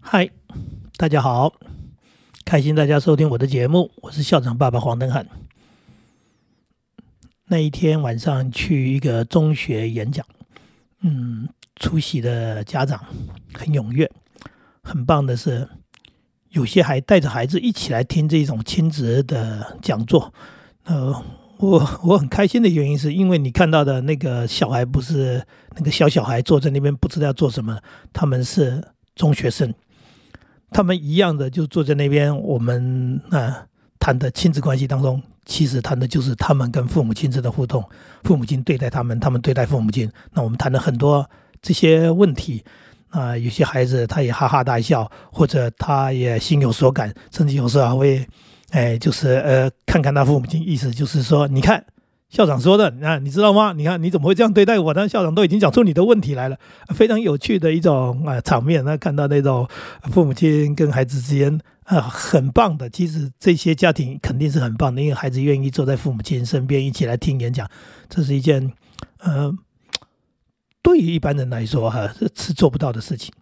嗨，大家好，开心大家收听我的节目，我是校长爸爸黄登汉。那一天晚上去一个中学演讲，嗯，出席的家长很踊跃，很棒的是，有些还带着孩子一起来听这种亲子的讲座。呃，我我很开心的原因是因为你看到的那个小孩不是那个小小孩坐在那边不知道要做什么，他们是中学生。他们一样的就坐在那边，我们啊谈的亲子关系当中，其实谈的就是他们跟父母亲之的互动，父母亲对待他们，他们对待父母亲。那我们谈了很多这些问题啊，有些孩子他也哈哈大笑，或者他也心有所感，甚至有时候还会，哎，就是呃看看他父母亲，意思就是说，你看。校长说的，那你知道吗？你看你怎么会这样对待我呢？校长都已经讲出你的问题来了，非常有趣的一种啊场面。那看到那种父母亲跟孩子之间啊，很棒的。其实这些家庭肯定是很棒的，因为孩子愿意坐在父母亲身边一起来听演讲，这是一件呃，对于一般人来说哈是做不到的事情。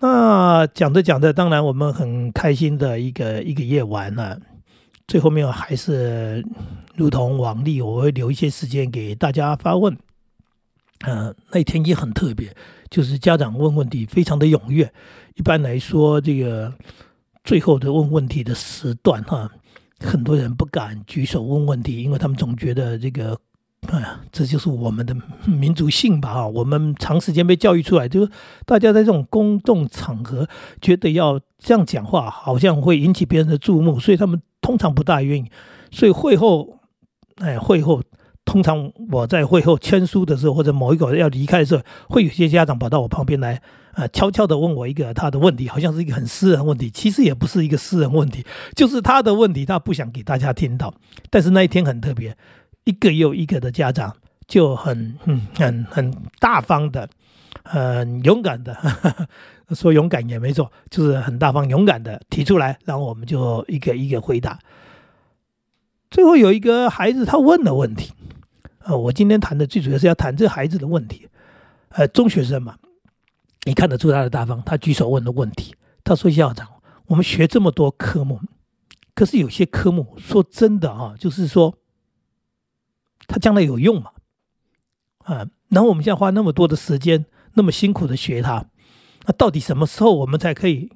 那讲着讲着，当然我们很开心的一个一个夜晚呢。最后面还是如同往例，我会留一些时间给大家发问。嗯，那天也很特别，就是家长问问题非常的踊跃。一般来说，这个最后的问问题的时段，哈，很多人不敢举手问问题，因为他们总觉得这个，哎呀，这就是我们的民族性吧？啊，我们长时间被教育出来，就是大家在这种公众场合觉得要这样讲话，好像会引起别人的注目，所以他们。通常不大愿意，所以会后，哎，会后通常我在会后签书的时候，或者某一个要离开的时候，会有些家长跑到我旁边来，啊，悄悄的问我一个他的问题，好像是一个很私人问题，其实也不是一个私人问题，就是他的问题，他不想给大家听到。但是那一天很特别，一个又一个的家长就很嗯很很大方的，很勇敢的。说勇敢也没错，就是很大方、勇敢的提出来，然后我们就一个一个回答。最后有一个孩子他问的问题，呃，我今天谈的最主要是要谈这孩子的问题。呃，中学生嘛，你看得出他的大方，他举手问的问题。他说：“校长，我们学这么多科目，可是有些科目说真的啊，就是说他将来有用吗？啊，然后我们现在花那么多的时间，那么辛苦的学它。”那到底什么时候我们才可以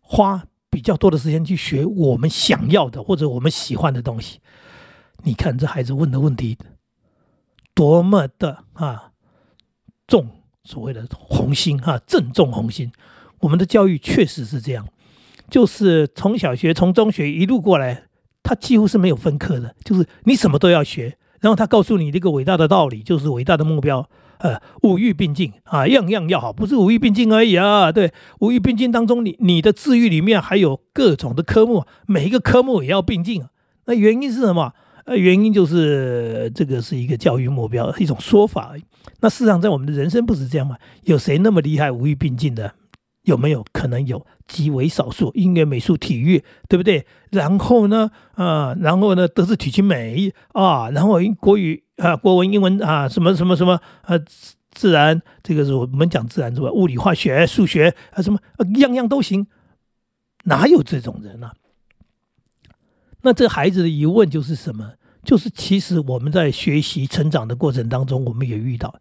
花比较多的时间去学我们想要的或者我们喜欢的东西？你看这孩子问的问题多么的啊重，所谓的红心啊，正中红心。我们的教育确实是这样，就是从小学、从中学一路过来，他几乎是没有分科的，就是你什么都要学。然后他告诉你这个伟大的道理，就是伟大的目标。呃，五育并进啊，样样要好，不是五育并进而已啊。对，五育并进当中，你你的智育里面还有各种的科目，每一个科目也要并进。那原因是什么？呃，原因就是这个是一个教育目标，一种说法。那事实上，在我们的人生不是这样吗？有谁那么厉害五育并进的？有没有可能有？极为少数，音乐、美术、体育，对不对？然后呢，啊，然后呢，德智体群美啊，然后国语啊，国文、英文啊，什么什么什么，啊，自然，这个是我们讲自然是吧？物理、化学、数学啊，什么样样都行，哪有这种人呢？那这孩子的疑问就是什么？就是其实我们在学习成长的过程当中，我们也遇到。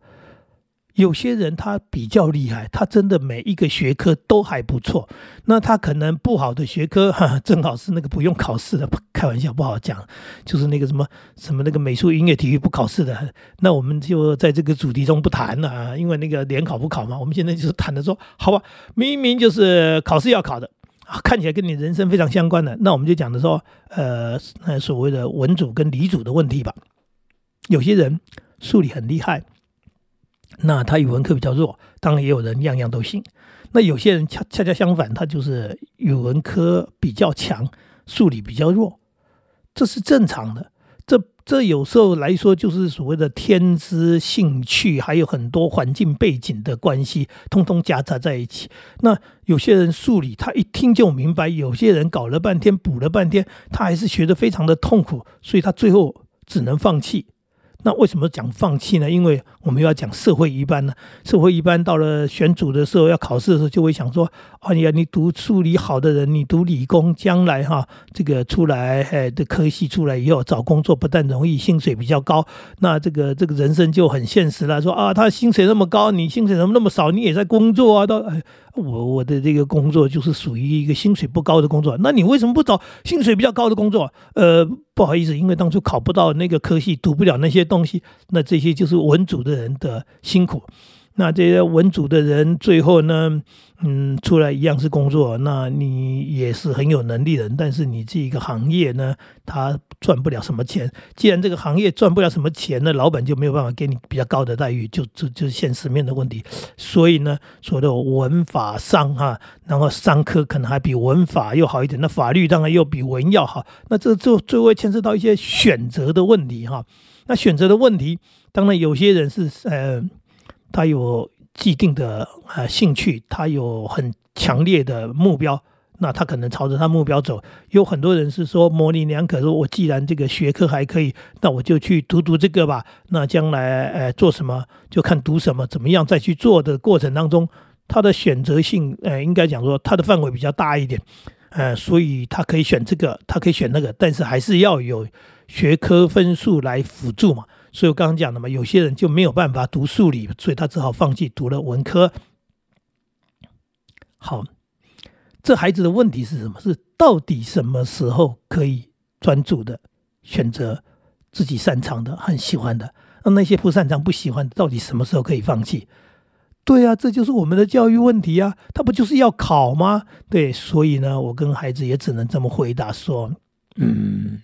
有些人他比较厉害，他真的每一个学科都还不错。那他可能不好的学科，哈，正好是那个不用考试的。开玩笑，不好讲，就是那个什么什么那个美术、音乐、体育不考试的。那我们就在这个主题中不谈了啊，因为那个联考不考嘛。我们现在就是谈的说，好吧，明明就是考试要考的啊，看起来跟你人生非常相关的。那我们就讲的说，呃，那所谓的文组跟理组的问题吧。有些人数理很厉害。那他语文课比较弱，当然也有人样样都行。那有些人恰恰恰相反，他就是语文科比较强，数理比较弱，这是正常的。这这有时候来说，就是所谓的天资、兴趣，还有很多环境背景的关系，通通夹杂在一起。那有些人数理他一听就明白，有些人搞了半天补了半天，他还是学得非常的痛苦，所以他最后只能放弃。那为什么讲放弃呢？因为我们要讲社会一般呢。社会一般到了选组的时候，要考试的时候，就会想说：啊，你你读数理好的人，你读理工，将来哈这个出来，哎，的科系出来以后找工作不但容易，薪水比较高。那这个这个人生就很现实了。说啊，他薪水那么高，你薪水怎么那么少？你也在工作啊？到哎，我我的这个工作就是属于一个薪水不高的工作。那你为什么不找薪水比较高的工作？呃。不好意思，因为当初考不到那个科系，读不了那些东西，那这些就是文组的人的辛苦。那这些文组的人最后呢，嗯，出来一样是工作，那你也是很有能力的人，但是你这一个行业呢，他赚不了什么钱。既然这个行业赚不了什么钱呢，老板就没有办法给你比较高的待遇，就就就是现实面的问题。所以呢，所谓的文法商哈，然后商科可能还比文法又好一点，那法律当然又比文要好。那这就最后牵涉到一些选择的问题哈。那选择的问题，当然有些人是呃。他有既定的呃兴趣，他有很强烈的目标，那他可能朝着他目标走。有很多人是说模棱两可，说我既然这个学科还可以，那我就去读读这个吧。那将来呃做什么就看读什么，怎么样再去做的过程当中，他的选择性呃应该讲说他的范围比较大一点，呃，所以他可以选这个，他可以选那个，但是还是要有学科分数来辅助嘛。所以我刚刚讲的嘛，有些人就没有办法读数理，所以他只好放弃读了文科。好，这孩子的问题是什么？是到底什么时候可以专注的选择自己擅长的、很喜欢的？那那些不擅长、不喜欢，到底什么时候可以放弃？对啊，这就是我们的教育问题啊！他不就是要考吗？对，所以呢，我跟孩子也只能这么回答说：嗯。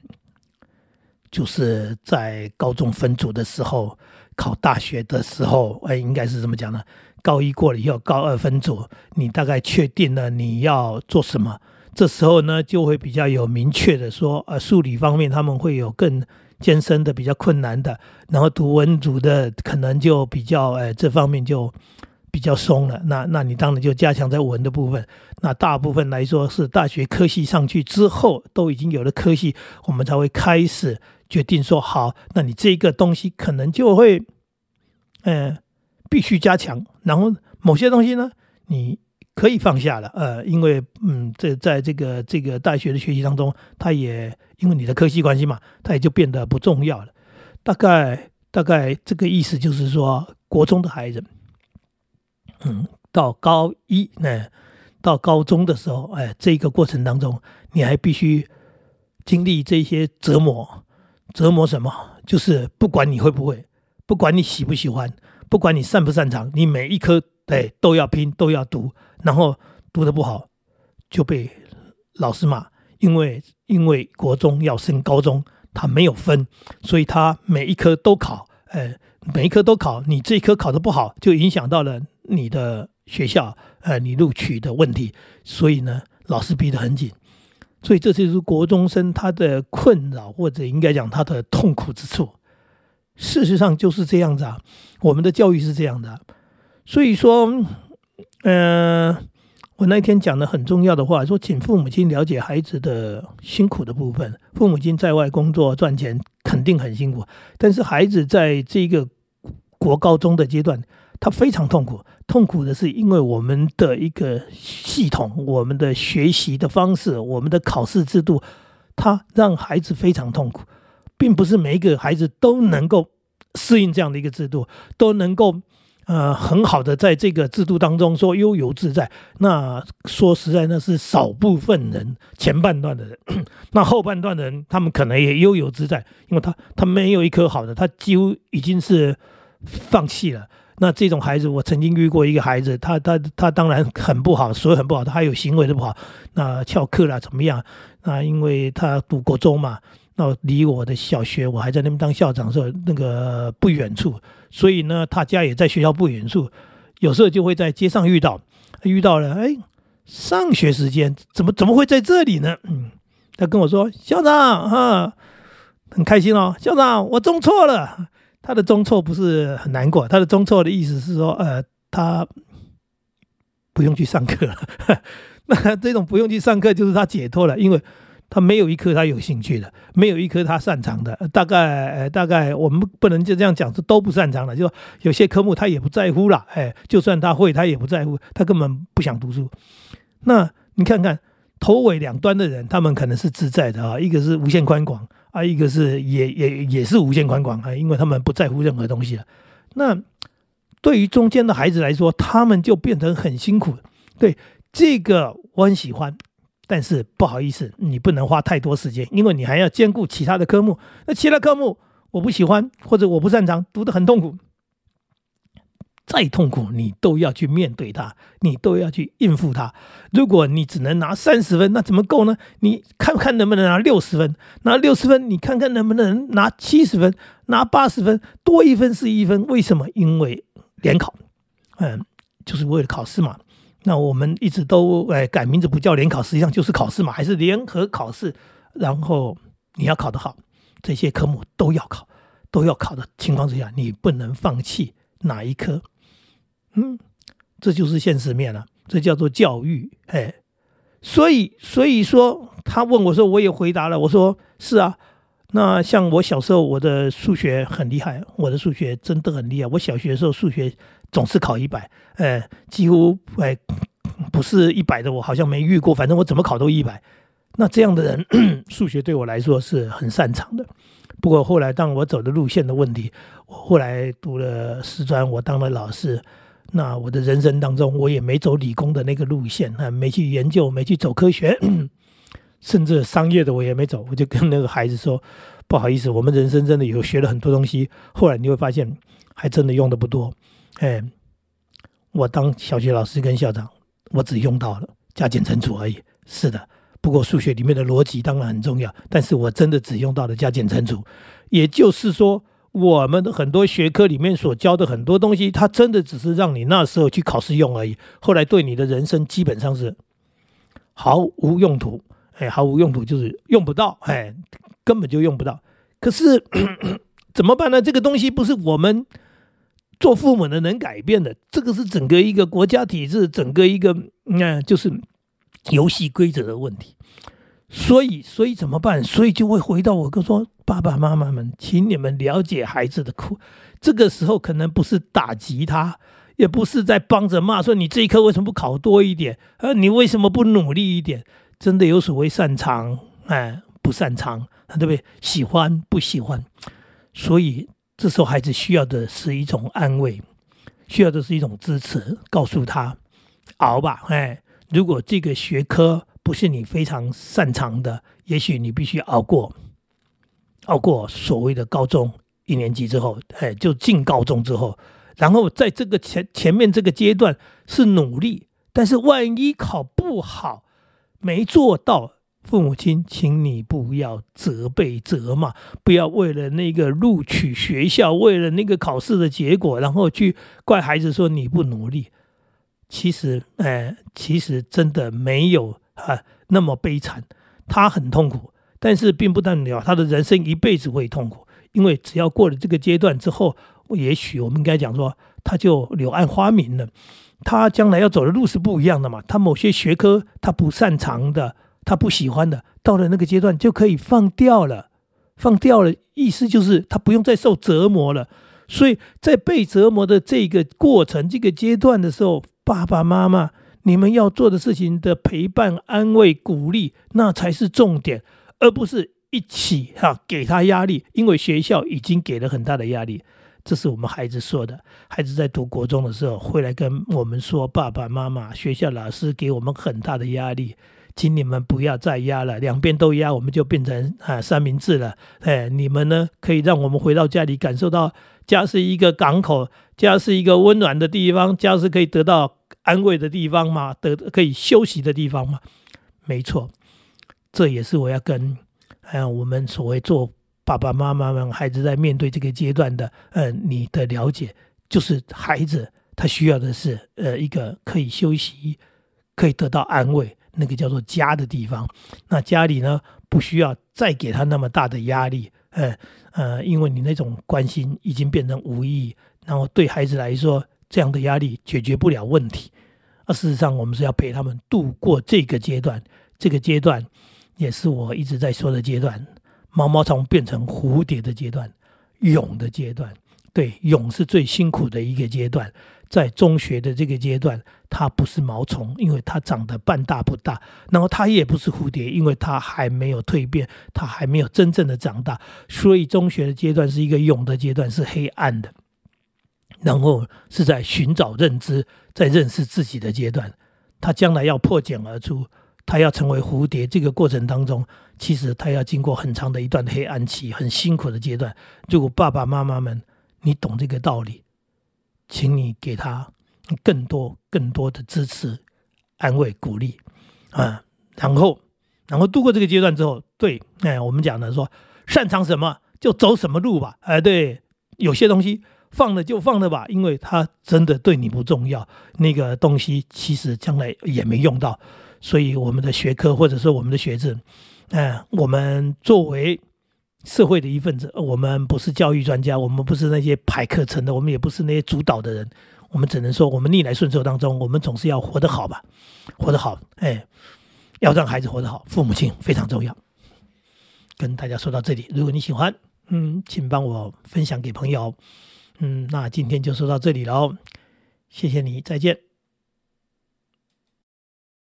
就是在高中分组的时候，考大学的时候，哎，应该是这么讲呢。高一过了以后，高二分组，你大概确定了你要做什么，这时候呢，就会比较有明确的说，呃，数理方面他们会有更艰深的、比较困难的，然后读文组的可能就比较，哎，这方面就比较松了。那那你当然就加强在文的部分。那大部分来说是大学科系上去之后，都已经有了科系，我们才会开始。决定说好，那你这个东西可能就会，嗯，必须加强。然后某些东西呢，你可以放下了，呃，因为嗯，这在这个这个大学的学习当中，它也因为你的科系关系嘛，它也就变得不重要了。大概大概这个意思就是说，国中的孩子，嗯，到高一那到高中的时候，哎，这个过程当中，你还必须经历这些折磨。折磨什么？就是不管你会不会，不管你喜不喜欢，不管你擅不擅长，你每一科对都要拼，都要读，然后读的不好就被老师骂，因为因为国中要升高中，他没有分，所以他每一科都考，呃，每一科都考，你这一科考的不好，就影响到了你的学校，呃，你录取的问题，所以呢，老师逼得很紧。所以这就是国中生他的困扰，或者应该讲他的痛苦之处。事实上就是这样子啊，我们的教育是这样的。所以说，嗯，我那天讲的很重要的话，说请父母亲了解孩子的辛苦的部分。父母亲在外工作赚钱肯定很辛苦，但是孩子在这个国高中的阶段。他非常痛苦，痛苦的是因为我们的一个系统，我们的学习的方式，我们的考试制度，它让孩子非常痛苦，并不是每一个孩子都能够适应这样的一个制度，都能够呃很好的在这个制度当中说悠游自在。那说实在，那是少部分人，前半段的人，那后半段的人，他们可能也悠游自在，因为他他没有一颗好的，他几乎已经是放弃了。那这种孩子，我曾经遇过一个孩子，他他他当然很不好，所以很不好，他还有行为的不好，那翘课了怎么样？那因为他读国中嘛，那离我的小学，我还在那边当校长的时候，那个不远处，所以呢，他家也在学校不远处，有时候就会在街上遇到，遇到了，哎，上学时间怎么怎么会在这里呢？嗯，他跟我说，校长哈，很开心哦，校长，我中错了。他的中错不是很难过，他的中错的意思是说，呃，他不用去上课了。那这种不用去上课，就是他解脱了，因为他没有一科他有兴趣的，没有一科他擅长的。大概大概我们不能就这样讲，是都不擅长的。就有些科目他也不在乎了，哎，就算他会，他也不在乎，他根本不想读书。那你看看头尾两端的人，他们可能是自在的啊，一个是无限宽广啊，一个是也也也是无限宽广啊，因为他们不在乎任何东西了。那对于中间的孩子来说，他们就变成很辛苦。对这个我很喜欢。但是不好意思，你不能花太多时间，因为你还要兼顾其他的科目。那其他科目我不喜欢或者我不擅长，读得很痛苦。再痛苦，你都要去面对它，你都要去应付它。如果你只能拿三十分，那怎么够呢？你看看能不能拿六十分？拿六十分，你看看能不能拿七十分？拿八十分，多一分是一分。为什么？因为联考，嗯，就是为了考试嘛。那我们一直都哎改名字不叫联考，实际上就是考试嘛，还是联合考试。然后你要考得好，这些科目都要考，都要考的情况之下，你不能放弃哪一科。嗯，这就是现实面了，这叫做教育。哎，所以所以说他问我说，我也回答了，我说是啊。那像我小时候，我的数学很厉害，我的数学真的很厉害。我小学的时候数学。总是考一百，呃，几乎哎不是一百的，我好像没遇过。反正我怎么考都一百。那这样的人，数学对我来说是很擅长的。不过后来当我走的路线的问题，我后来读了师专，我当了老师。那我的人生当中，我也没走理工的那个路线，啊，没去研究，没去走科学，甚至商业的我也没走。我就跟那个孩子说：“不好意思，我们人生真的有学了很多东西，后来你会发现，还真的用的不多。”哎，我当小学老师跟校长，我只用到了加减乘除而已。是的，不过数学里面的逻辑当然很重要，但是我真的只用到了加减乘除。也就是说，我们的很多学科里面所教的很多东西，它真的只是让你那时候去考试用而已。后来对你的人生基本上是毫无用途。哎，毫无用途就是用不到，哎，根本就用不到。可是 怎么办呢？这个东西不是我们。做父母的能改变的，这个是整个一个国家体制，整个一个那就是游戏规则的问题。所以，所以怎么办？所以就会回到我跟说：“爸爸妈妈们，请你们了解孩子的苦。这个时候可能不是打击他，也不是在帮着骂说你这一科为什么不考多一点？呃，你为什么不努力一点？真的有所谓擅长，哎，不擅长，对不对？喜欢不喜欢？所以。”这时候，孩子需要的是一种安慰，需要的是一种支持，告诉他熬吧。哎，如果这个学科不是你非常擅长的，也许你必须熬过，熬过所谓的高中一年级之后，哎，就进高中之后，然后在这个前前面这个阶段是努力，但是万一考不好，没做到。父母亲，请你不要责备、责骂，不要为了那个录取学校，为了那个考试的结果，然后去怪孩子说你不努力。其实，哎，其实真的没有啊那么悲惨。他很痛苦，但是并不代表他的人生一辈子会痛苦，因为只要过了这个阶段之后，也许我们应该讲说，他就柳暗花明了。他将来要走的路是不一样的嘛。他某些学科他不擅长的。他不喜欢的，到了那个阶段就可以放掉了，放掉了，意思就是他不用再受折磨了。所以在被折磨的这个过程、这个阶段的时候，爸爸妈妈，你们要做的事情的陪伴、安慰、鼓励，那才是重点，而不是一起哈给他压力，因为学校已经给了很大的压力。这是我们孩子说的，孩子在读国中的时候会来跟我们说，爸爸妈妈、学校老师给我们很大的压力。请你们不要再压了，两边都压，我们就变成啊三明治了。哎，你们呢可以让我们回到家里，感受到家是一个港口，家是一个温暖的地方，家是可以得到安慰的地方吗？得可以休息的地方吗？没错，这也是我要跟有我们所谓做爸爸妈妈们孩子在面对这个阶段的，呃，你的了解就是孩子他需要的是呃一个可以休息，可以得到安慰。那个叫做家的地方，那家里呢不需要再给他那么大的压力，呃呃，因为你那种关心已经变成无意义，然后对孩子来说，这样的压力解决不了问题。而事实上，我们是要陪他们度过这个阶段，这个阶段也是我一直在说的阶段。毛毛虫变成蝴蝶的阶段，蛹的阶段，对，蛹是最辛苦的一个阶段。在中学的这个阶段，它不是毛虫，因为它长得半大不大；然后它也不是蝴蝶，因为它还没有蜕变，它还没有真正的长大。所以中学的阶段是一个蛹的阶段，是黑暗的。然后是在寻找认知，在认识自己的阶段。它将来要破茧而出，它要成为蝴蝶，这个过程当中，其实它要经过很长的一段黑暗期，很辛苦的阶段。如果爸爸妈妈们你懂这个道理。请你给他更多、更多的支持、安慰、鼓励啊！然后，然后度过这个阶段之后，对，哎，我们讲的说，擅长什么就走什么路吧。哎，对，有些东西放了就放了吧，因为它真的对你不重要。那个东西其实将来也没用到，所以我们的学科或者说我们的学制，嗯，我们作为。社会的一份子，我们不是教育专家，我们不是那些排课程的，我们也不是那些主导的人，我们只能说，我们逆来顺受当中，我们总是要活得好吧，活得好，哎，要让孩子活得好，父母亲非常重要。跟大家说到这里，如果你喜欢，嗯，请帮我分享给朋友，嗯，那今天就说到这里了，谢谢你，再见。